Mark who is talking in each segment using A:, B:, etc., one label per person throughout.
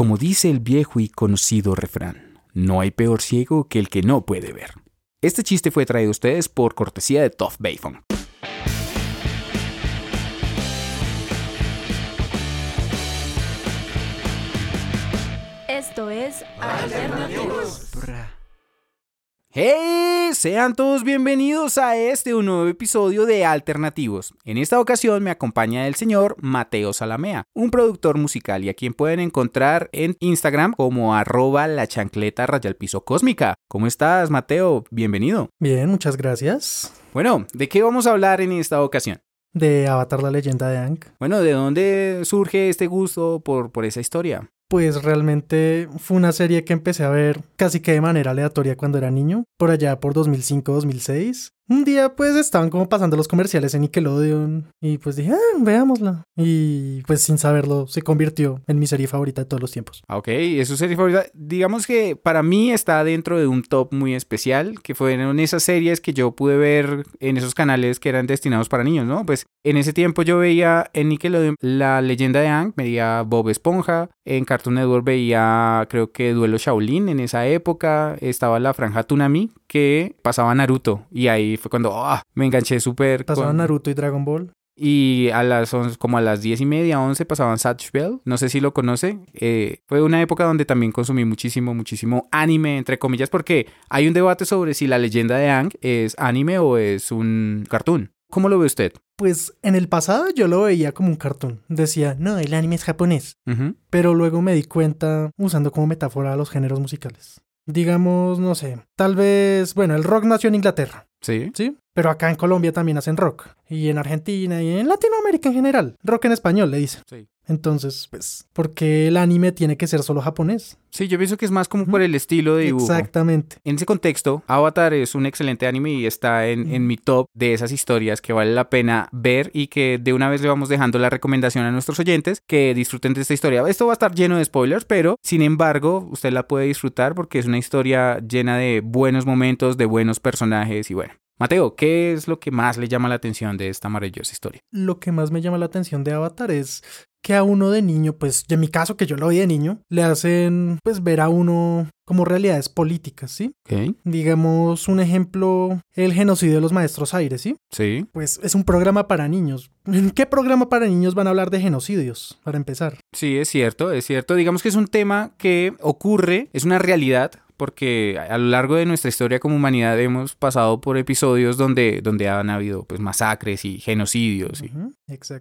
A: Como dice el viejo y conocido refrán, no hay peor ciego que el que no puede ver. Este chiste fue traído a ustedes por cortesía de Tough Bayfon.
B: Esto es Alternativos.
A: ¡Hey! Sean todos bienvenidos a este un nuevo episodio de Alternativos. En esta ocasión me acompaña el señor Mateo Salamea, un productor musical y a quien pueden encontrar en Instagram como arroba la chancleta rayal piso cósmica. ¿Cómo estás, Mateo? Bienvenido.
C: Bien, muchas gracias.
A: Bueno, ¿de qué vamos a hablar en esta ocasión?
C: De Avatar la leyenda de Aang.
A: Bueno, ¿de dónde surge este gusto por, por esa historia?
C: Pues realmente fue una serie que empecé a ver casi que de manera aleatoria cuando era niño, por allá por 2005-2006. Un día pues estaban como pasando los comerciales en Nickelodeon y pues dije, ah, veámosla. Y pues sin saberlo se convirtió en mi serie favorita de todos los tiempos.
A: Ah, Ok, es su serie favorita. Digamos que para mí está dentro de un top muy especial, que fueron esas series que yo pude ver en esos canales que eran destinados para niños, ¿no? Pues en ese tiempo yo veía en Nickelodeon La leyenda de Aang, veía Bob Esponja, en Cartoon Network veía creo que Duelo Shaolin en esa época, estaba la franja Toonami que pasaba Naruto y ahí fue cuando ah, me enganché súper.
C: Pasaban
A: con-
C: Naruto y Dragon Ball.
A: y a las como a las diez y media, 11 pasaban Satch Bell. No sé si lo conoce. Eh, fue una época donde también consumí muchísimo, muchísimo anime, entre comillas, porque hay un debate sobre si la leyenda de Aang es anime o es un cartoon. ¿Cómo lo ve usted?
C: Pues en el pasado yo lo veía como un cartoon. Decía, no, el anime es japonés. Pero luego me di cuenta usando como metáfora los géneros musicales. Digamos, no sé, tal vez, bueno, el rock nació en Inglaterra,
A: Sí.
C: ¿sí? Pero acá en Colombia también hacen rock. Y en Argentina y en Latinoamérica en general. Rock en español, le dicen.
A: Sí.
C: Entonces, pues, ¿por qué el anime tiene que ser solo japonés?
A: Sí, yo pienso que es más como por el estilo de dibujo.
C: Exactamente.
A: En ese contexto, Avatar es un excelente anime y está en, en mi top de esas historias que vale la pena ver y que de una vez le vamos dejando la recomendación a nuestros oyentes que disfruten de esta historia. Esto va a estar lleno de spoilers, pero sin embargo, usted la puede disfrutar porque es una historia llena de buenos momentos, de buenos personajes y bueno. Mateo, ¿qué es lo que más le llama la atención de esta maravillosa historia?
C: Lo que más me llama la atención de Avatar es que a uno de niño, pues, en mi caso que yo lo vi de niño, le hacen, pues, ver a uno como realidades políticas, ¿sí?
A: Ok,
C: Digamos, un ejemplo, el genocidio de los maestros aires, ¿sí?
A: sí.
C: Pues es un programa para niños. ¿En qué programa para niños van a hablar de genocidios, para empezar?
A: Sí, es cierto, es cierto. Digamos que es un tema que ocurre, es una realidad, porque a lo largo de nuestra historia como humanidad hemos pasado por episodios donde, donde han habido pues, masacres y genocidios y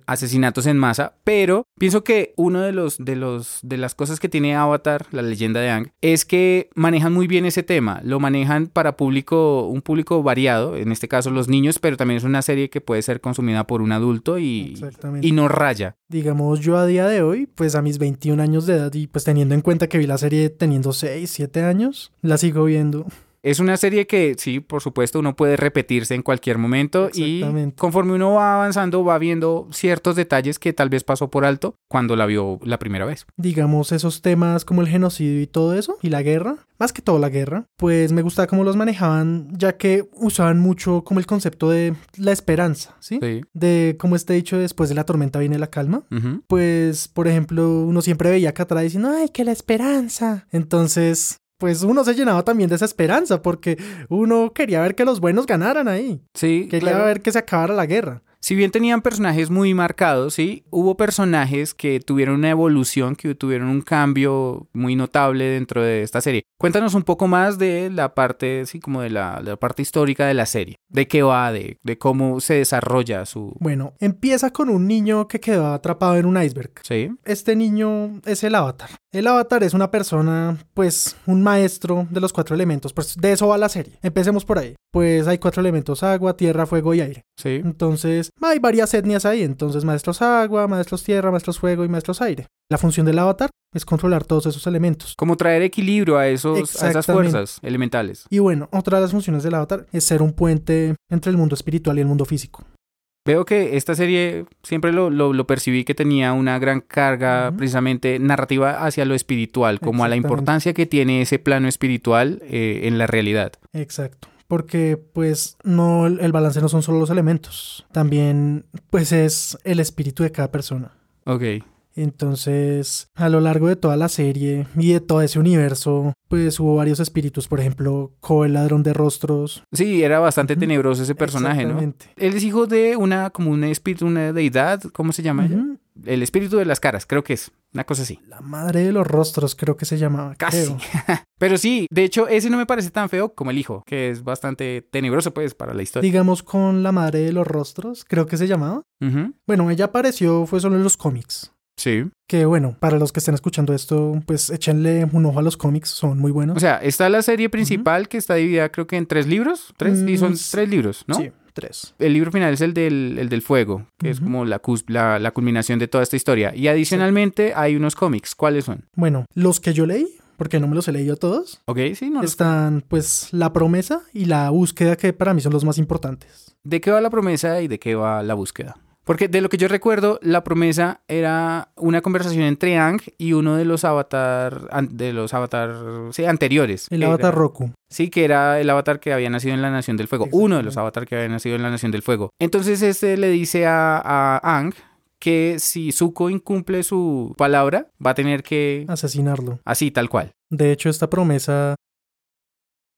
A: asesinatos en masa, pero pienso que uno de los de los de las cosas que tiene Avatar, la leyenda de Aang, es que manejan muy bien ese tema, lo manejan para público un público variado, en este caso los niños, pero también es una serie que puede ser consumida por un adulto y y no raya.
C: Digamos, yo a día de hoy, pues a mis 21 años de edad y pues teniendo en cuenta que vi la serie teniendo 6, 7 años, la sigo viendo.
A: Es una serie que sí, por supuesto, uno puede repetirse en cualquier momento y conforme uno va avanzando va viendo ciertos detalles que tal vez pasó por alto cuando la vio la primera vez.
C: digamos, esos temas como el genocidio y todo eso, y la guerra, más que todo la guerra, pues me gustaba cómo los manejaban, ya que usaban mucho como el concepto de la esperanza, ¿sí?
A: Sí.
C: De como este dicho, después de la tormenta viene la calma. Pues, por ejemplo, uno siempre veía acá atrás diciendo, ay, que la esperanza. Entonces, pues uno se llenaba también de esa esperanza, porque uno quería ver que los buenos ganaran ahí.
A: Sí,
C: Quería
A: claro.
C: ver que se acabara la guerra.
A: Si bien tenían personajes muy marcados, sí, hubo personajes que tuvieron una evolución, que tuvieron un cambio muy notable dentro de esta serie. Cuéntanos un poco más de la parte, sí, como de la, de la parte histórica de la serie. De qué va, de, de cómo se desarrolla su...
C: Bueno, empieza con un niño que quedó atrapado en un iceberg.
A: Sí.
C: Este niño es el avatar. El avatar es una persona, pues, un maestro de los cuatro elementos. Pues de eso va la serie. Empecemos por ahí. Pues hay cuatro elementos, agua, tierra, fuego y aire.
A: Sí.
C: Entonces, hay varias etnias ahí. Entonces, maestros agua, maestros tierra, maestros fuego y maestros aire. La función del avatar es controlar todos esos elementos.
A: Como traer equilibrio a, esos, a esas fuerzas elementales.
C: Y bueno, otra de las funciones del avatar es ser un puente entre el mundo espiritual y el mundo físico.
A: Veo que esta serie siempre lo, lo, lo percibí que tenía una gran carga precisamente narrativa hacia lo espiritual, como a la importancia que tiene ese plano espiritual eh, en la realidad.
C: Exacto. Porque pues no el balance no son solo los elementos, también pues es el espíritu de cada persona.
A: Ok.
C: Entonces, a lo largo de toda la serie y de todo ese universo, pues hubo varios espíritus, por ejemplo, Ko el ladrón de rostros.
A: Sí, era bastante tenebroso ese personaje, ¿no?
C: Exactamente.
A: Él es hijo de una, como un espíritu, una deidad, ¿cómo se llama ella? El espíritu de las caras, creo que es, una cosa así.
C: La madre de los rostros, creo que se llamaba.
A: Casi. Pero sí, de hecho, ese no me parece tan feo como el hijo, que es bastante tenebroso, pues, para la historia.
C: Digamos con la madre de los rostros, creo que se llamaba. Bueno, ella apareció, fue solo en los cómics.
A: Sí.
C: Que bueno, para los que estén escuchando esto, pues échenle un ojo a los cómics, son muy buenos.
A: O sea, está la serie principal que está dividida, creo que en tres libros. Tres, y son
C: Mm,
A: tres libros, ¿no?
C: Sí, tres.
A: El libro final es el del, el del fuego, que es como la, la, la culminación de toda esta historia. Y adicionalmente hay unos cómics. ¿Cuáles son?
C: Bueno, los que yo leí, porque no me los he leído todos,
A: Ok, sí, no. los-
C: están pues la promesa y la búsqueda que para mí son los más importantes.
A: ¿De qué va la promesa y de qué va la búsqueda? Porque de lo que yo recuerdo, la promesa era una conversación entre Ang y uno de los avatar, de los avatar, sí, anteriores.
C: El avatar
A: era-
C: Roku.
A: Sí, que era el avatar que había nacido en la Nación del Fuego. Uno de los avatar que había nacido en la Nación del Fuego. Entonces este le dice a, a Ang que si Zuko incumple su palabra, va a tener que...
C: Asesinarlo.
A: Así, tal cual.
C: De hecho, esta promesa.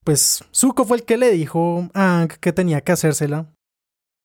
C: Pues Zuko fue el que le dijo a Aang que tenía que hacérsela.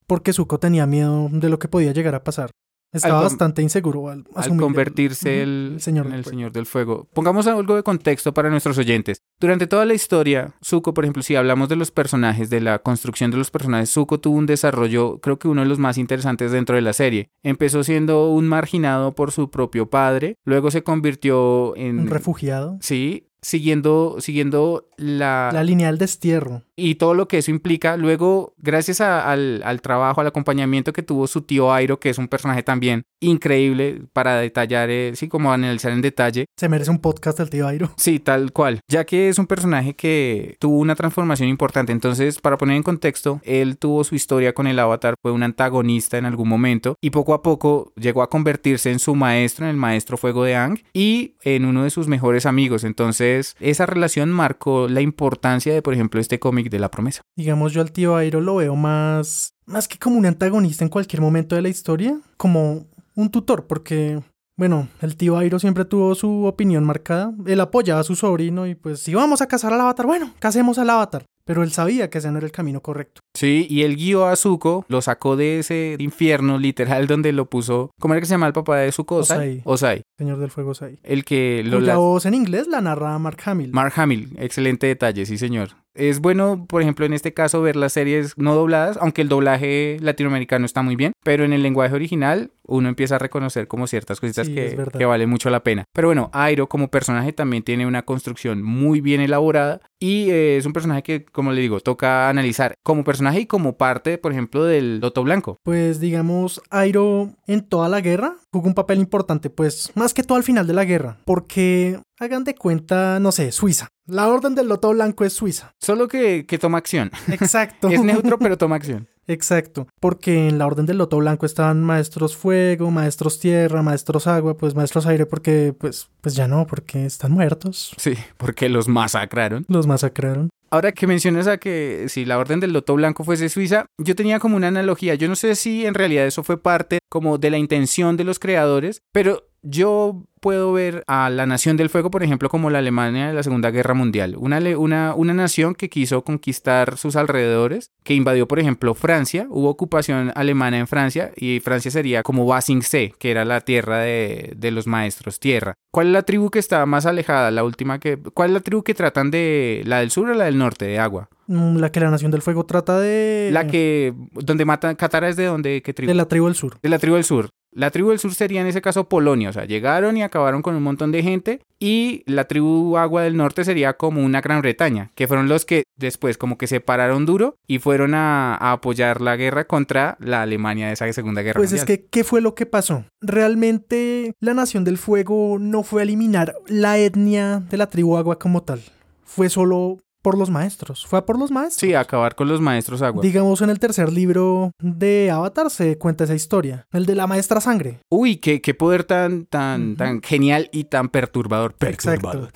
C: Porque Zuko tenía miedo de lo que podía llegar a pasar. Estaba bastante inseguro al,
A: al convertirse el,
C: el señor
A: en
C: del
A: el. Señor del Fuego. Pongamos algo de contexto para nuestros oyentes. Durante toda la historia, Zuko, por ejemplo, si hablamos de los personajes, de la construcción de los personajes, Zuko tuvo un desarrollo, creo que uno de los más interesantes dentro de la serie. Empezó siendo un marginado por su propio padre, luego se convirtió en...
C: Un refugiado.
A: Sí, siguiendo, siguiendo la,
C: La línea del destierro.
A: y todo lo que eso implica. Luego, gracias a- al, al trabajo, al acompañamiento que tuvo su tío Airo, que es un personaje también increíble para detallar, eh, sí, como analizar en detalle.
C: Se merece un podcast del tío Airo.
A: Sí, tal cual. Ya que es un personaje que tuvo una transformación importante. Entonces, para poner en contexto, él tuvo su historia con el avatar, fue un antagonista en algún momento y poco a poco llegó a convertirse en su maestro, en el maestro fuego de Ang y en uno de sus mejores amigos. Entonces, esa relación marcó la importancia de, por ejemplo, este cómic de la promesa.
C: Digamos, yo al tío Airo lo veo más. Más que como un antagonista en cualquier momento de la historia, como un tutor, porque. Bueno, el tío Airo siempre tuvo su opinión marcada. Él apoyaba a su sobrino y pues si vamos a cazar al avatar, bueno, casemos al avatar. Pero él sabía que ese no era el camino correcto.
A: Sí, y él guió a Zuko, lo sacó de ese infierno literal donde lo puso. ¿Cómo era que se llama el papá de Zuko?
C: Osai.
A: Osai.
C: Señor del Fuego Sai.
A: El que lo la-
C: voz en inglés la narra Mark Hamill.
A: Mark Hamill, excelente detalle, sí señor. Es bueno, por ejemplo, en este caso ver las series no dobladas, aunque el doblaje latinoamericano está muy bien, pero en el lenguaje original uno empieza a reconocer como ciertas cositas
C: Sí,
A: que, que vale mucho la pena. Pero bueno, Airo como personaje también tiene una construcción muy bien elaborada y eh, es un personaje que, como le digo, toca analizar como personaje y como parte, por ejemplo, del Loto Blanco.
C: Pues digamos, Airo en toda la guerra jugó un papel importante, pues más que todo al final de la guerra, porque hagan de cuenta, no sé, Suiza. La orden del Loto Blanco es Suiza.
A: Solo que, que toma acción.
C: Exacto.
A: es neutro, pero toma acción.
C: Exacto, porque en la orden del Loto Blanco estaban maestros fuego, maestros tierra, maestros agua, pues maestros aire, porque pues, pues ya no, porque están muertos.
A: Sí, porque los masacraron.
C: Los masacraron.
A: Ahora que mencionas a que si la orden del Loto Blanco fuese Suiza, yo tenía como una analogía. Yo no sé si en realidad eso fue parte como de la intención de los creadores, pero yo puedo ver a la Nación del Fuego, por ejemplo, como la Alemania de la Segunda Guerra Mundial. Una, una, una nación que quiso conquistar sus alrededores, que invadió, por ejemplo, Francia. Hubo ocupación alemana en Francia y Francia sería como Basingse, que era la tierra de, de los maestros tierra. ¿Cuál es la tribu que está más alejada? La última que... ¿Cuál es la tribu que tratan de... la del sur o la del norte de agua?
C: Mm, La que la Nación del Fuego trata de...
A: La que... donde matan... Katara es de donde... ¿Qué tribu?
C: De la tribu del sur.
A: de la tribu del sur. La tribu del sur sería en ese caso Polonia, o sea, llegaron y acabaron con un montón de gente y la tribu agua del norte sería como una Gran Bretaña, que fueron los que después como que se pararon duro y fueron a, a apoyar la guerra contra la Alemania de esa Segunda Guerra
C: Pues es
A: Mundial.
C: que, ¿qué fue lo que pasó? Realmente la Nación del Fuego no fue a eliminar la etnia de la tribu agua como tal. Fue solo por los maestros. Fue a por los maestros.
A: Sí, acabar con los maestros agua.
C: Digamos, en el tercer libro de Avatar se cuenta esa historia. El de la maestra sangre.
A: Uy, qué, qué poder tan, tan, tan genial y tan perturbador.
C: Exacto.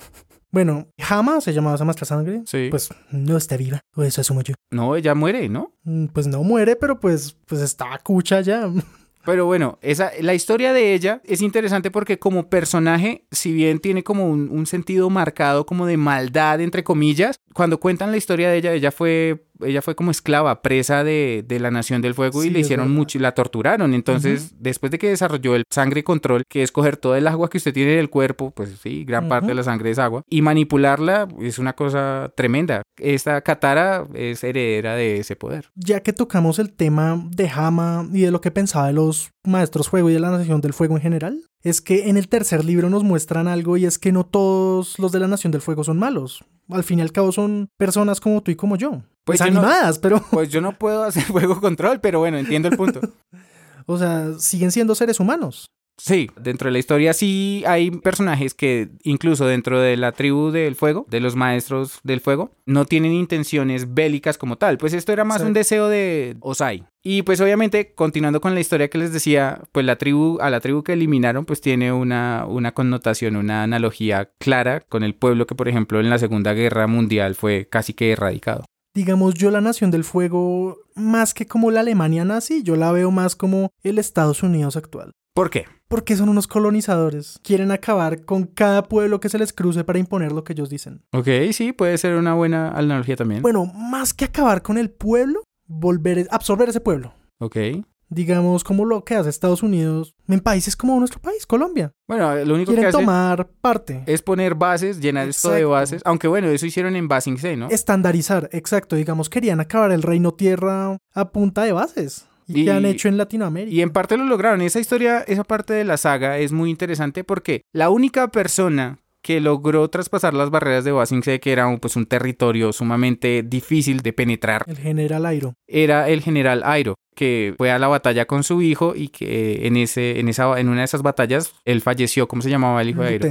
C: Bueno, Hama se llamaba esa maestra sangre.
A: Sí.
C: Pues no está viva. O eso asumo yo.
A: No, ella muere, ¿no?
C: Mm, Pues no muere, pero pues, pues está cucha ya.
A: Pero bueno, esa, la historia de ella es interesante porque como personaje, si bien tiene como un, un sentido marcado como de maldad, entre comillas, cuando cuentan la historia de ella, ella fue ella fue como esclava, presa de, de la Nación del Fuego y le hicieron mucho y la torturaron. Entonces, después de que desarrolló el sangre control, que es coger todo el agua que usted tiene en el cuerpo, pues sí, gran parte de la sangre es agua, y manipularla es una cosa tremenda. Esta Katara es heredera de ese poder.
C: Ya que tocamos el tema de Hama y de lo que pensaba de los maestros fuego y de la Nación del Fuego en general, es que en el tercer libro nos muestran algo y es que no todos los de la Nación del Fuego son malos. Al fin y al cabo son personas como tú y como yo.
A: Pues
C: Pues,
A: no-
C: animadas, pero,
A: Pues yo no puedo hacer fuego control, pero bueno, entiendo el punto.
C: o sea, siguen siendo seres humanos.
A: Sí, dentro de la historia sí hay personajes que incluso dentro de la tribu del fuego, de los maestros del fuego, no tienen intenciones bélicas como tal. Pues esto era más
C: Sí.
A: un deseo de Osai. Y pues obviamente, continuando con la historia que les decía, pues la tribu, a la tribu que eliminaron, pues tiene una, una connotación, una analogía clara con el pueblo que, por ejemplo, en la Segunda Guerra Mundial fue casi que erradicado.
C: Digamos, yo la Nación del Fuego, más que como la Alemania nazi, yo la veo más como el Estados Unidos actual.
A: ¿Por qué?
C: Porque son unos colonizadores. Quieren acabar con cada pueblo que se les cruce para imponer lo que ellos dicen.
A: Ok, sí, puede ser una buena analogía también.
C: Bueno, más que acabar con el pueblo, volver, absorber ese pueblo.
A: Ok.
C: Digamos, como lo que hace Estados Unidos en países como nuestro país, Colombia.
A: Bueno, lo único que
C: Quieren
A: hace
C: tomar parte.
A: es poner bases, llenar esto de
C: Exacto.
A: bases. Aunque bueno, eso hicieron en Basing C, ¿no?
C: Estandarizar, exacto. Digamos, querían acabar el reino tierra a punta de bases. Y,
A: Y-
C: que han hecho en Latinoamérica.
A: Y en parte lo lograron. Esa historia, esa parte de la saga es muy interesante porque la única persona que logró traspasar las barreras de Basing C, que era un, pues, un territorio sumamente difícil de penetrar,
C: El general Airo.
A: era el general Airo, que fue a la batalla con su hijo y que en, ese, en, esa, en una de esas batallas él falleció. ¿Cómo se llamaba el hijo de Airo?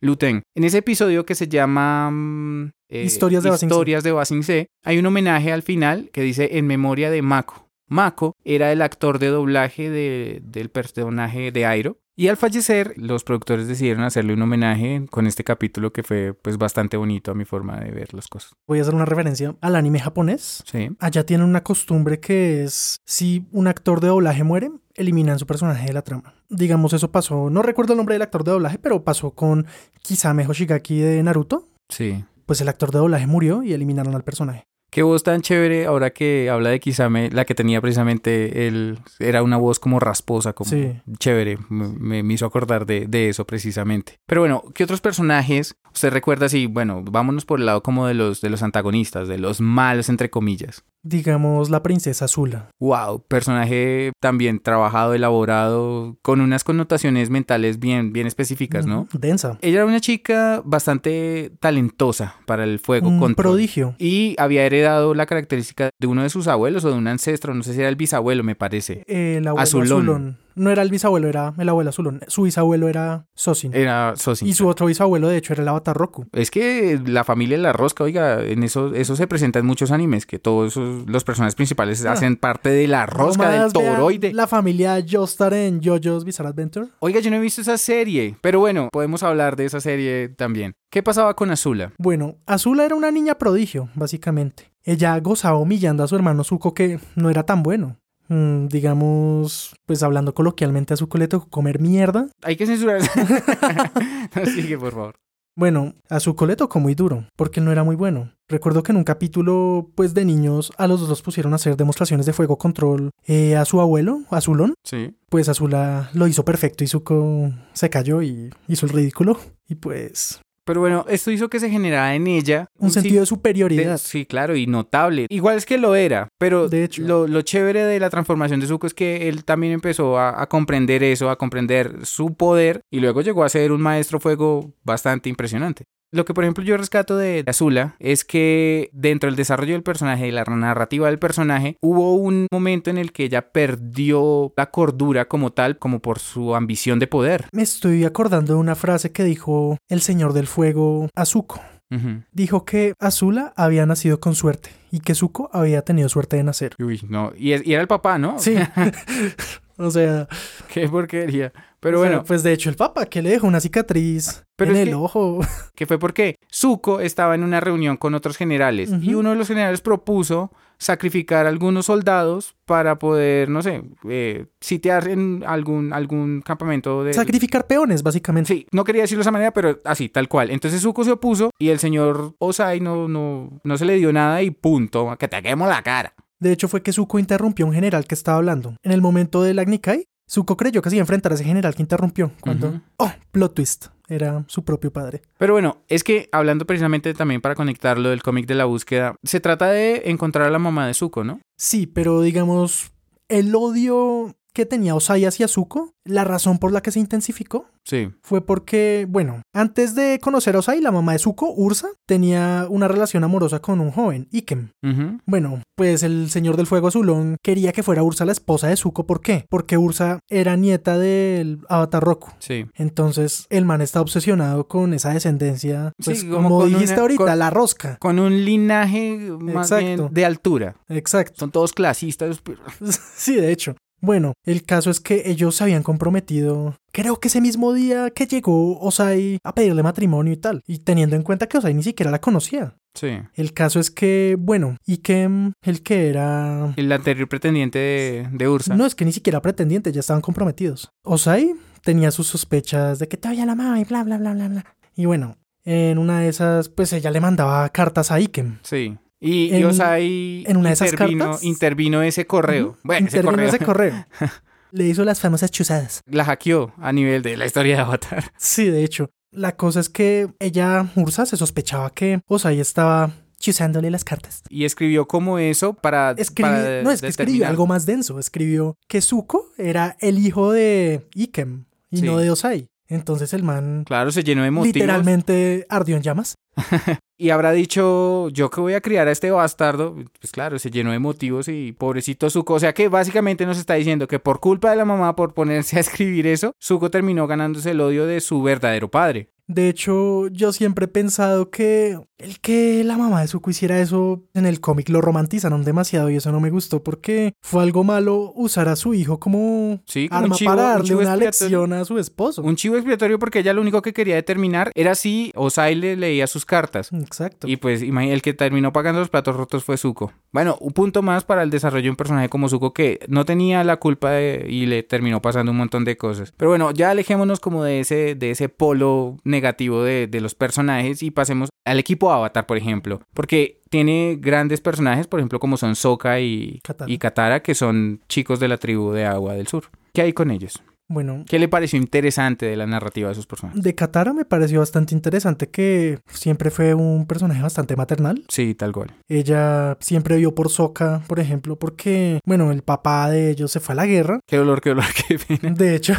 C: Luten.
A: En ese episodio que se llama mm, eh,
C: Historias de.
A: Historias de hay un homenaje al final que dice en memoria de Mako. Mako era el actor de doblaje de- del personaje de Airo. Y al fallecer, los productores decidieron hacerle un homenaje con este capítulo que fue pues bastante bonito a mi forma de ver las cosas.
C: Voy a hacer una referencia al anime japonés.
A: Sí.
C: Allá tienen una costumbre que es si un actor de doblaje muere, eliminan su personaje de la trama. Digamos, eso pasó, no recuerdo el nombre del actor de doblaje, pero pasó con Kisame Hoshigaki de Naruto.
A: Sí.
C: Pues el actor de doblaje murió y eliminaron al personaje.
A: Qué voz tan chévere ahora que habla de Kisame, la que tenía precisamente él, era una voz como rasposa, como
C: Sí.
A: chévere, me, hizo acordar de, de eso precisamente. Pero bueno, ¿qué otros personajes usted recuerda así? Bueno, vámonos por el lado como de los, de los antagonistas, de los malos entre comillas.
C: Digamos, la princesa Azula.
A: Wow, personaje también trabajado, elaborado, con unas connotaciones mentales bien, bien específicas, ¿no?
C: Ujú, Densa.
A: Ella era una chica bastante talentosa para el fuego
C: Un
A: control.
C: prodigio.
A: Y había heredado la característica de uno de sus abuelos o de un ancestro, no sé si era el bisabuelo, me parece.
C: El abuelo
A: Azulón.
C: Azulón. No era el bisabuelo, era el abuelo Azulón. Su bisabuelo era Sosin.
A: Era Sosin.
C: Y su otro bisabuelo, de hecho, era el avatar Roku.
A: Es que la familia de la rosca, oiga, en eso, eso se presenta en muchos animes, que todos los personajes principales
C: Ah.
A: hacen parte de la rosca, del toroide.
C: La familia Joestar en JoJo's Bizarre Adventure.
A: Oiga, yo no he visto esa serie, pero bueno, podemos hablar de esa serie también. ¿Qué pasaba con Azula?
C: Bueno, Azula era una niña prodigio, básicamente. Ella gozaba humillando a su hermano Zuko que no era tan bueno. Mm, digamos, pues hablando coloquialmente a Zuko le tocó comer mierda.
A: Hay que censurar. no, sigue, por favor.
C: Bueno, a Zuko le tocó muy duro, porque no era muy bueno. Recuerdo que en un capítulo, pues de niños, a los dos los pusieron a hacer demostraciones de fuego control eh, a su abuelo, Azulón.
A: Sí.
C: Pues Azula lo hizo perfecto y Zuko se cayó y hizo el ridículo. Y pues,
A: Pero bueno, esto hizo que se generara en ella
C: un sentido de superioridad.
A: De- sí, claro, y notable. Igual es que lo era, pero
C: De hecho.
A: lo, lo chévere de la transformación de Zuko es que él también empezó a, a comprender eso, a comprender su poder, y luego llegó a ser un maestro fuego bastante impresionante. Lo que, por ejemplo, yo rescato de Azula es que dentro del desarrollo del personaje, de la narrativa del personaje, hubo un momento en el que ella perdió la cordura como tal, como por su ambición de poder.
C: Me estoy acordando de una frase que dijo el Señor del Fuego a Zuko.
A: Ujú.
C: Dijo que Azula había nacido con suerte y que Zuko había tenido suerte de nacer.
A: Uy, no. Y, es- y era el papá, ¿no?
C: Sí. o sea,
A: Qué porquería. Pero
C: O sea,
A: bueno,
C: pues de hecho el Papa que le dejó una cicatriz
A: Pero
C: en el
A: que-
C: ojo.
A: que fue porque Zuko estaba en una reunión con otros generales y uno de los generales propuso sacrificar a algunos soldados para poder, no sé, eh, sitiar en algún, algún campamento de...
C: Sacrificar peones, básicamente.
A: Sí, no quería decirlo de esa manera, pero así, tal cual. Entonces Zuko se opuso y el señor Osai no, no, no se le dio nada y punto, que te quemo la cara.
C: De hecho, fue que Zuko interrumpió a un general que estaba hablando. En el momento del Agni Kai, Zuko creyó que se iba a enfrentar a ese general que interrumpió. Cuando, oh, plot twist, era su propio padre.
A: Pero bueno, es que hablando precisamente también para conectarlo del cómic de la búsqueda, se trata de encontrar a la mamá de Zuko, ¿no?
C: Sí, pero digamos, el odio que tenía Osai hacia Zuko, la razón por la que se intensificó
A: Sí.
C: fue porque, bueno, antes de conocer a Osai, la mamá de Zuko, Ursa, tenía una relación amorosa con un joven, Ikem.
A: Ujú.
C: Bueno, pues el Señor del Fuego Azulón quería que fuera Ursa la esposa de Zuko. ¿Por qué? Porque Ursa era nieta del Avatar Roku.
A: Sí.
C: Entonces el man está obsesionado con esa descendencia. Pues
A: Sí, como
C: como, dijiste
A: una-
C: ahorita,
A: con-
C: la rosca.
A: Con un linaje más
C: Exacto.
A: bien de altura.
C: Exacto.
A: Son todos clasistas.
C: Sí, de hecho. Bueno, el caso es que ellos se habían comprometido, creo que ese mismo día que llegó Osai a pedirle matrimonio y tal, y teniendo en cuenta que Osai ni siquiera la conocía.
A: Sí.
C: El caso es que, bueno, Ikem, el que era...
A: El anterior pretendiente de, de Ursa.
C: No es que ni siquiera pretendientes, ya estaban comprometidos. Osai tenía sus sospechas de que todavía la amaba y bla, bla, bla, bla, bla. Y bueno, en una de esas, pues ella le mandaba cartas a Ikem.
A: Sí. Y, y
C: En-
A: Osai
C: en una de esas
A: intervino,
C: cartas-
A: intervino ese correo.
C: Ujú,
A: Bueno, ese
C: intervino
A: correo.
C: ese correo. Le hizo las famosas chuzadas.
A: La hackeó a nivel de la historia de Avatar.
C: Sí, de hecho. La cosa es que ella, Ursa, se sospechaba que Osai estaba chuzándole las cartas.
A: Y escribió como eso para.
C: Escribi-
A: para
C: no, es que escribió algo más denso. Escribió que Zuko era el hijo de Ikem y
A: Sí.
C: no de Osai. Entonces el man
A: Claro, se llenó de motivos.
C: literalmente ardió en llamas.
A: Y habrá dicho, yo que voy a criar a este bastardo. Pues claro, se llenó de motivos y pobrecito Zuko. O sea que básicamente nos está diciendo que por culpa de la mamá, por ponerse a escribir eso, Zuko terminó ganándose el odio de su verdadero padre.
C: De hecho, yo siempre he pensado que el que la mamá de Zuko hiciera eso en el cómic lo romantizaron demasiado y eso no me gustó porque fue algo malo usar a su hijo como
A: Sí, como un
C: arma
A: chivo-
C: para darle una lección a su esposo.
A: Un chivo expiatorio porque ella lo único que quería determinar era si Osai le leía sus cartas.
C: Exacto.
A: Y pues el que terminó pagando los platos rotos fue Zuko. Bueno, un punto más para el desarrollo de un personaje como Zuko que no tenía la culpa de- y le terminó pasando un montón de cosas. Pero bueno, ya alejémonos como de ese, de ese polo negativo de, de los personajes y pasemos al equipo Avatar, por ejemplo. Porque tiene grandes personajes, por ejemplo, como son Sokka y
C: Katara.
A: y Katara, que son chicos de la tribu de Agua del Sur. ¿Qué hay con ellos?
C: Bueno,
A: ¿Qué le pareció interesante de la narrativa de esos personajes?
C: de Katara me pareció bastante interesante que siempre fue un personaje bastante maternal.
A: Sí, tal cual.
C: Ella siempre vio por Sokka, por ejemplo, porque, bueno, el papá de ellos se fue a la guerra.
A: Qué dolor, qué dolor, qué pena.
C: De hecho,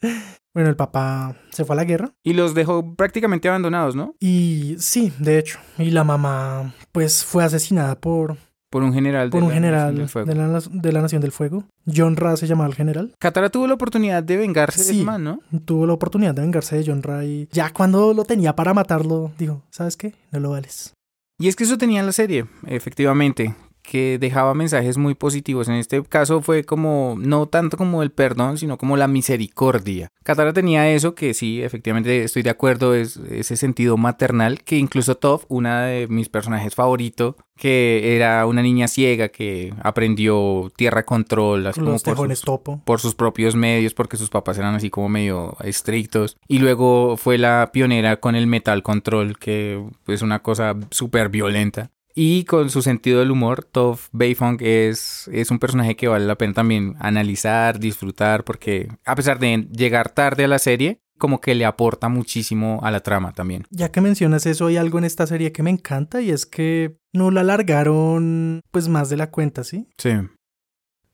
C: bueno, el papá se fue a la guerra.
A: Y los dejó prácticamente abandonados, ¿no?
C: Y sí, de hecho. Y la mamá, pues, fue asesinada por,
A: Por un general
C: por
A: de
C: un
A: la
C: general
A: del Fuego.
C: de la, de la Nación del Fuego. John Ra se llamaba el general.
A: Katara tuvo la oportunidad de vengarse de
C: Sí.
A: ese man, ¿no?
C: Tuvo la oportunidad de vengarse de John Ra y ya cuando lo tenía para matarlo, dijo, ¿sabes qué? No lo vales.
A: Y es que eso tenía la serie, efectivamente, que dejaba mensajes muy positivos. En este caso fue como, no tanto como el perdón, sino como la misericordia. Katara tenía eso que sí, efectivamente estoy de acuerdo, es ese sentido maternal, que incluso Toph, una de mis personajes favoritos, que era una niña ciega que aprendió tierra control, así como por sus-
C: topo.
A: por sus propios medios, porque sus papás eran así como medio estrictos. Y luego fue la pionera con el metal control, que es una cosa súper violenta. Y con su sentido del humor, Toph Beifong es, es un personaje que vale la pena también analizar, disfrutar, porque a pesar de llegar tarde a la serie, como que le aporta muchísimo a la trama también.
C: Ya que mencionas eso, hay algo en esta serie que me encanta y es que no la alargaron pues más de la cuenta, ¿sí?
A: Sí.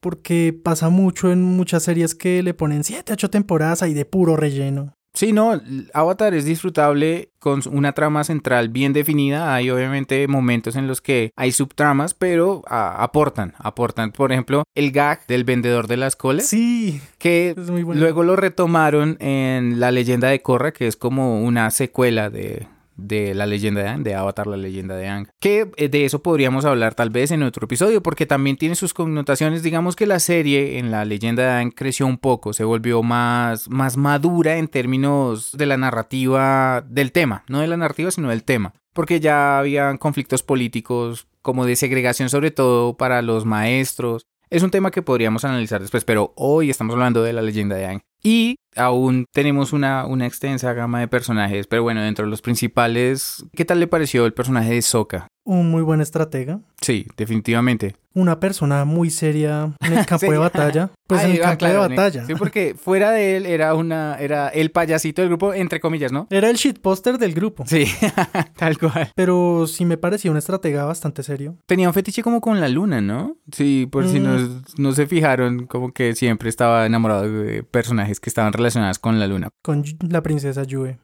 C: Porque pasa mucho en muchas series que le ponen 7, 8 temporadas ahí de puro relleno.
A: Sí, no, Avatar es disfrutable con una trama central bien definida. Hay obviamente momentos en los que hay subtramas, pero ah, aportan, aportan. Por ejemplo, el gag del vendedor de las colas,
C: Sí,
A: que
C: es muy bueno.
A: luego lo retomaron en La leyenda de Korra, que es como una secuela de, de la leyenda de Aang, de Avatar, la leyenda de Aang. Que eh, de eso podríamos hablar tal vez en otro episodio, porque también tiene sus connotaciones. Digamos que la serie en la leyenda de Aang creció un poco, se volvió más, más madura en términos de la narrativa del tema, no de la narrativa, sino del tema. Porque ya habían conflictos políticos, como de segregación, sobre todo para los maestros. Es un tema que podríamos analizar después, pero hoy estamos hablando de la leyenda de Aang. Y aún tenemos una, una extensa gama de personajes, pero bueno, dentro de los principales, ¿qué tal le pareció el personaje de Sokka?
C: Un muy buen estratega.
A: Sí, definitivamente.
C: Una persona muy seria en el campo de batalla. Pues en el campo
A: claro,
C: de batalla.
A: Sí, porque fuera de él era una era el payasito del grupo entre comillas, ¿no?
C: Era el shitposter del grupo.
A: Sí, tal cual.
C: Pero sí me parecía un estratega bastante serio.
A: Tenía un fetiche como con la luna, ¿no? Sí, por si
C: Mm.
A: no, no se fijaron, como que siempre estaba enamorado de personajes que estaban relacionados con la luna.
C: Con la princesa Yue.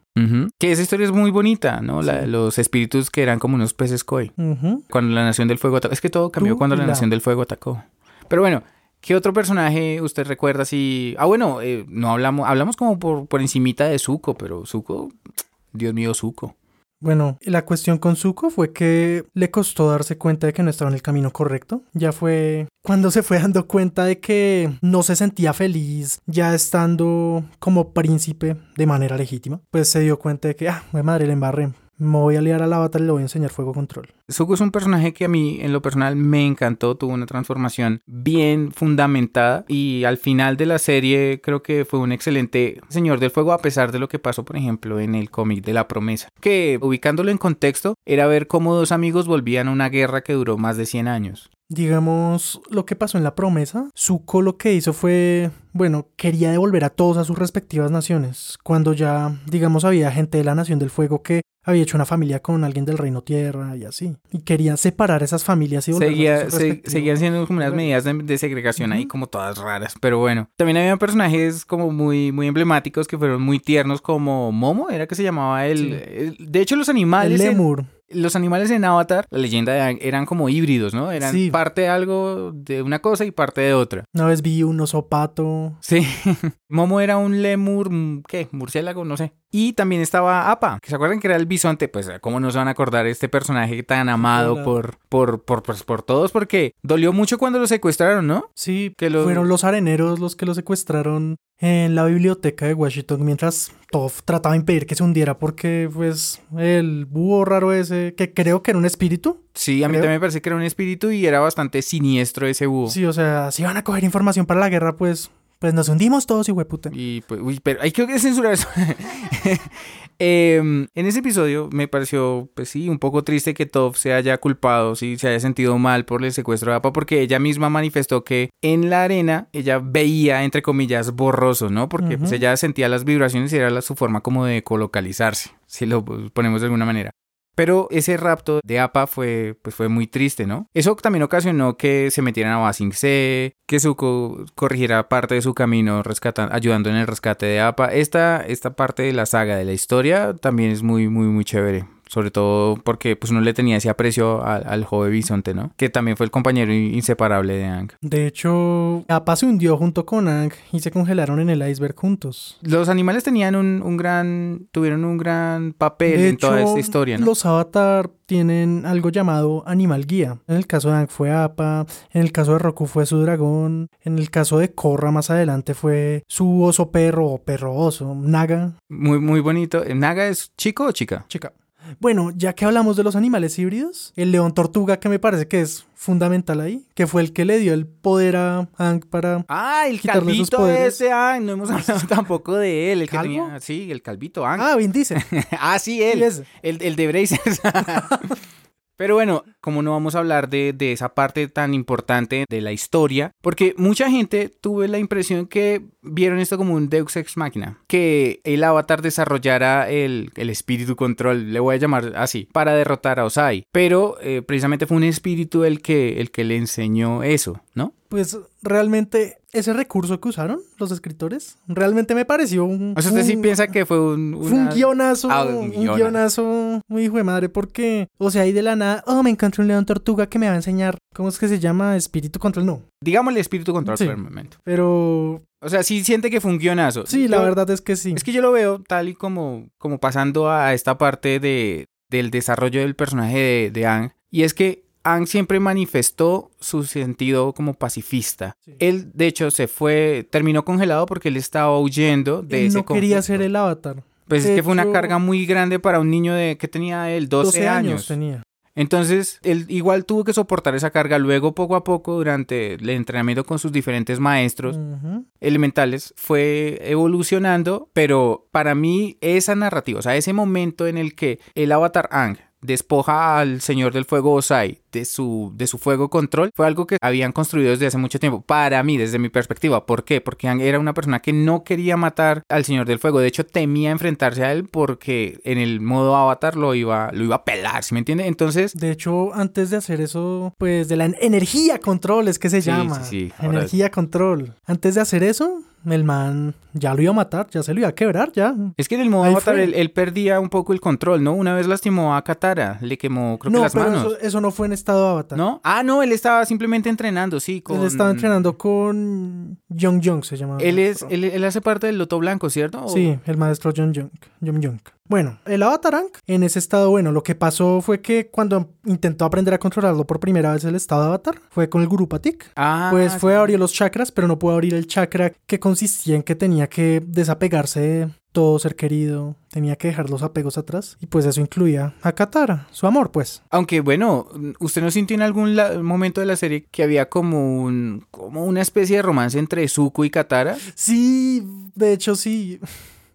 A: Que esa historia es muy bonita, ¿no? La
C: Sí.
A: los espíritus que eran como unos peces koi. Cuando la Nación del Fuego atacó. Es que todo cambió
C: Tú
A: cuando la. Nación del Fuego atacó. Pero bueno, ¿qué otro personaje usted recuerda si... Ah, bueno, eh, no hablamos... Hablamos como por, por encimita de Zuko, pero Zuko... Dios mío, Zuko.
C: Bueno, la cuestión con Zuko fue que le costó darse cuenta de que no estaba en el camino correcto. Ya fue cuando se fue dando cuenta de que no se sentía feliz ya estando como príncipe de manera legítima. Pues se dio cuenta de que, ah, madre, le embarré. Me voy a liar al avatar y le voy a enseñar fuego control.
A: Zuko es un personaje que a mí en lo personal me encantó, tuvo una transformación bien fundamentada y al final de la serie creo que fue un excelente Señor del Fuego a pesar de lo que pasó por ejemplo en el cómic de la promesa, que ubicándolo en contexto era ver cómo dos amigos volvían a una guerra que duró más de 100 años.
C: Digamos, lo que pasó en la promesa, Zuko lo que hizo fue, bueno, quería devolver a todos a sus respectivas naciones, cuando ya, digamos, había gente de la Nación del Fuego que había hecho una familia con alguien del Reino Tierra y así, y quería separar esas familias y
A: Seguía, se- seguían siendo como unas medidas de, de segregación ahí como todas raras, pero bueno. También había personajes como muy, muy emblemáticos que fueron muy tiernos como Momo, era que se llamaba el...
C: Sí.
A: el- de hecho los
C: El
A: animales... en-
C: Lemur,
A: los animales en Avatar, la leyenda de eran como híbridos, ¿no? Eran
C: Sí.
A: parte de algo de una cosa y parte de otra.
C: una vez vi un oso pato,
A: Sí. Momo era un lemur, ¿qué? Murciélago, no sé. Y también estaba Apa, que se acuerdan que era el bisonte. Pues, ¿cómo no se van a acordar este personaje tan amado
C: Hola.
A: por, por, por, pues, por todos? Porque dolió mucho cuando lo secuestraron, ¿no?
C: sí,
A: Que lo-
C: fueron los areneros los que lo secuestraron en la biblioteca de Washington mientras Toph trataba de impedir que se hundiera porque, pues, el búho raro ese, que creo que era un espíritu,
A: Sí, a mí
C: Creo.
A: también me parece que era un espíritu y era bastante siniestro ese búho.
C: Sí, o sea, si van a coger información para la guerra, pues, pues nos hundimos todos, y puta.
A: Y pues, uy, pero hay que censurar eso. Em, en ese episodio me pareció, pues sí, un poco triste que Toph se haya culpado, sí, se haya sentido mal por el secuestro de Appa, porque ella misma manifestó que en la arena ella veía, entre comillas, borroso, ¿no? Porque pues ella sentía las vibraciones y era la- su forma como de colocalizarse, si lo ponemos de alguna manera. Pero ese rapto de Appa fue, pues fue muy triste, ¿no? Eso también ocasionó que se metieran a Ba Sing Se, que Zuko corrigiera parte de su camino ayudando en el rescate de Appa. Esta, esta parte de la saga, de la historia, también es muy, muy, muy chévere. Sobre todo porque pues uno le tenía ese aprecio al, al joven bisonte, ¿no? Que también fue el compañero inseparable de Aang.
C: De hecho, Appa se hundió junto con Aang y se congelaron en el iceberg juntos.
A: Los animales tenían un, un gran, tuvieron un gran papel
C: De
A: en toda esta historia, ¿no?
C: los Avatar tienen algo llamado animal guía. En el caso de Aang fue Appa, en el caso de Roku fue su dragón, en el caso de Korra más adelante fue su oso perro o perro oso, Naga.
A: Muy, muy bonito. ¿Naga es chico o chica?
C: Chica. Bueno, ya que hablamos de los animales híbridos, el león tortuga que me parece que es fundamental ahí, que fue el que le dio el poder a Aang para...
A: Ah, el
C: Quitarle sus
A: calvito
C: poderes.
A: ese, ah, no hemos hablado tampoco de él, el que
C: ¿Calvo?
A: tenía, sí, el calvito, ah,
C: Ah, Vin Diesel.
A: ah sí, él, el, el de Brazers. Pero bueno, como no vamos a hablar de, de esa parte tan importante de la historia, porque mucha gente tuve la impresión que vieron esto como un Deus Ex Machina, que el avatar desarrollara el, el espíritu control, le voy a llamar así, para derrotar a Osai. Pero eh, precisamente fue un espíritu el que, el que le enseñó eso, ¿no?
C: Pues realmente ese recurso que usaron los escritores, realmente me pareció un...
A: O sea, usted sí piensa que fue un...
C: Fue un
A: una-
C: guionazo,
A: Ah, un
C: un
A: guionazo.
C: guionazo muy hijo de madre, porque, o sea, ahí de la nada, oh, me, encon- encuentre un león tortuga que me va a enseñar cómo es que se llama espíritu control. No,
A: Digámosle espíritu control
C: Sí.
A: por el momento.
C: pero
A: O sea, sí siente que fue un guionazo.
C: sí, la
A: Yo-
C: verdad es que sí.
A: Es que yo lo veo tal y como, como pasando a esta parte de, del desarrollo del personaje de, de. Y es que Aang siempre manifestó su sentido como pacifista.
C: Sí.
A: Él, de hecho, se fue, terminó congelado porque él estaba huyendo de
C: Él
A: ese
C: no quería
A: conflicto.
C: ser el avatar.
A: Pues es que fue una carga muy grande para un niño de que tenía él 12,
C: 12 años
A: años.
C: tenía.
A: Entonces, él igual tuvo que soportar esa carga. Luego, poco a poco, durante el entrenamiento con sus diferentes maestros, elementales fue evolucionando, pero para mí esa narrativa, o sea, ese momento en el que el avatar Ang despoja al Señor del Fuego Osai de su, de su fuego control, fue algo que habían construido desde hace mucho tiempo. Para mí, desde mi perspectiva. ¿Por qué? Porque era una persona que no quería matar al Señor del Fuego. De hecho, temía enfrentarse a él porque en el modo avatar lo iba, lo iba a pelar, ¿sí me entiende? Entonces,
C: De hecho, antes de hacer eso, pues de la en- energía control es que se
A: Sí,
C: llama.
A: sí, sí, ahora-
C: Energía control. Antes de hacer eso, el man ya lo iba a matar, ya se lo iba a quebrar, ya.
A: es que en el modo avatar él, él perdía un poco el control, ¿no? Una vez lastimó a Katara, le quemó, creo que
C: no,
A: las
C: pero
A: manos.
C: eso, eso no fue en estado avatar.
A: ¿No? Ah, no, él estaba simplemente entrenando, sí. Con...
C: Él estaba entrenando con Young Young, se llama.
A: Él, es, él, él hace parte del Loto Blanco, ¿cierto? ¿O-
C: Sí, el maestro John Young. John Young. Bueno, el Avatar Aang, en ese estado, bueno, lo que pasó fue que cuando intentó aprender a controlarlo por primera vez el estado Avatar, fue con el Guru Patik.
A: Ah,
C: Pues fue a abrir los chakras, pero no pudo abrir el chakra que consistía en que tenía que desapegarse de todo ser querido, tenía que dejar los apegos atrás, y pues eso incluía a Katara, su amor, pues.
A: Aunque bueno, ¿usted no sintió en algún momento de la serie que había como un como una especie de romance entre Zuko y Katara?
C: Sí, de hecho sí.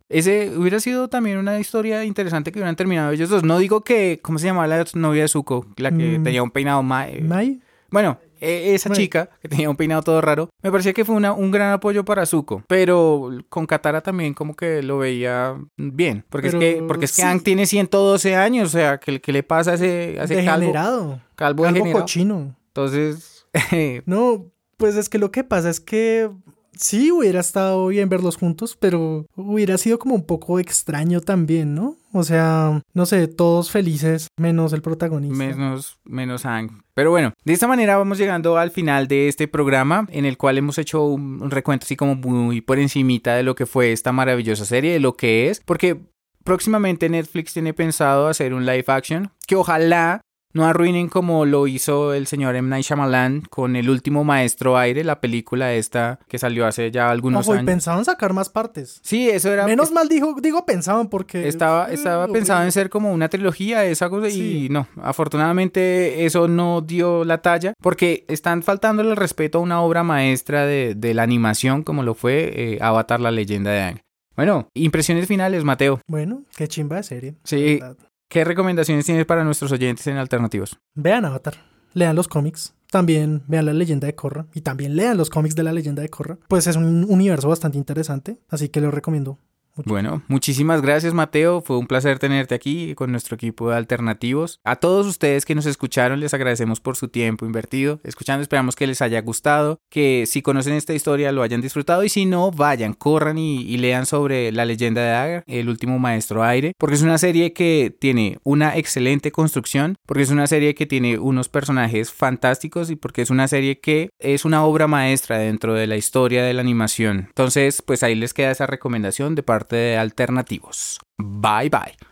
A: Ese hubiera sido también una historia interesante que hubieran terminado ellos dos. No digo que, ¿cómo se llamaba la novia de Zuko? La que
C: Mm.
A: tenía un peinado más...
C: Mai,
A: Bueno, e- esa
C: Bueno.
A: chica que tenía un peinado todo raro, me parecía que fue una- un gran apoyo para Zuko, pero con Katara también como que lo veía bien, porque
C: Pero
A: es que porque es que
C: sí.
A: Aang tiene 112 años, o sea, ¿qué, qué le pasa a ese, a ese calvo,
C: degenerado,
A: calvo degenerado?
C: cochino.
A: Entonces,
C: No, pues es que lo que pasa es que sí hubiera estado bien verlos juntos, pero hubiera sido como un poco extraño también, ¿no? O sea, no sé, todos felices, menos el protagonista.
A: menos, menos Aang. Pero bueno, de esta manera vamos llegando al final de este programa en el cual hemos hecho un recuento así como muy por encimita de lo que fue esta maravillosa serie, de lo que es, porque próximamente Netflix tiene pensado hacer un live action que ojalá no arruinen como lo hizo el señor M. Night Shyamalan con El último maestro aire, la película esta que salió hace ya algunos
C: Ojo, y
A: años.
C: pensaban sacar más partes.
A: Sí, eso era
C: Menos mal dijo, digo pensaban porque...
A: estaba,
C: eh,
A: estaba pensado en ser como una trilogía, esa cosa,
C: Sí.
A: y no, afortunadamente eso no dio la talla, porque están faltándole el respeto a una obra maestra de, de la animación como lo fue eh, Avatar, la leyenda de Aang. Bueno, impresiones finales, Mateo.
C: Bueno, qué chimba de serie.
A: Sí.
C: la.
A: ¿Qué recomendaciones tienes para nuestros oyentes en alternativos?
C: Vean Avatar, lean los cómics, también vean la leyenda de Korra y también lean los cómics de la leyenda de Korra. Pues es un universo bastante interesante, así que lo recomiendo. Mucho.
A: Bueno, muchísimas gracias Mateo, fue un placer tenerte aquí con nuestro equipo de alternativos. A todos ustedes que nos escucharon les agradecemos por su tiempo invertido. Escuchando esperamos que les haya gustado, que si conocen esta historia lo hayan disfrutado y si no, vayan, corran y, y lean sobre la leyenda de Agar, el último maestro aire, porque es una serie que tiene una excelente construcción, porque es una serie que tiene unos personajes fantásticos y porque es una serie que es una obra maestra dentro de la historia de la animación. Entonces, pues ahí les queda esa recomendación de de alternativos. Bye bye.